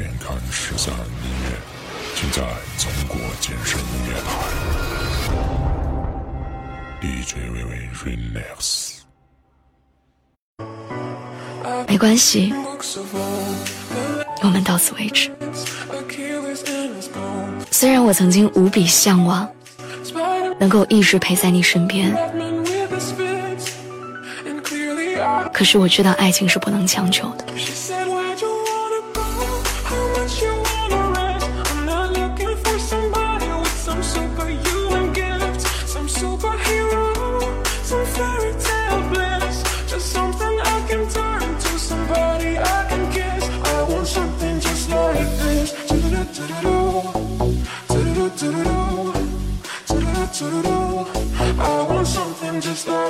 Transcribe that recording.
健康十三音乐，尽在中国健身音乐台。DJ 微微 Relax。没关系，我们到此为止。虽然我曾经无比向往，能够一直陪在你身边，可是我知道爱情是不能强求的。Just something I can turn into somebody I can kiss. I want something just like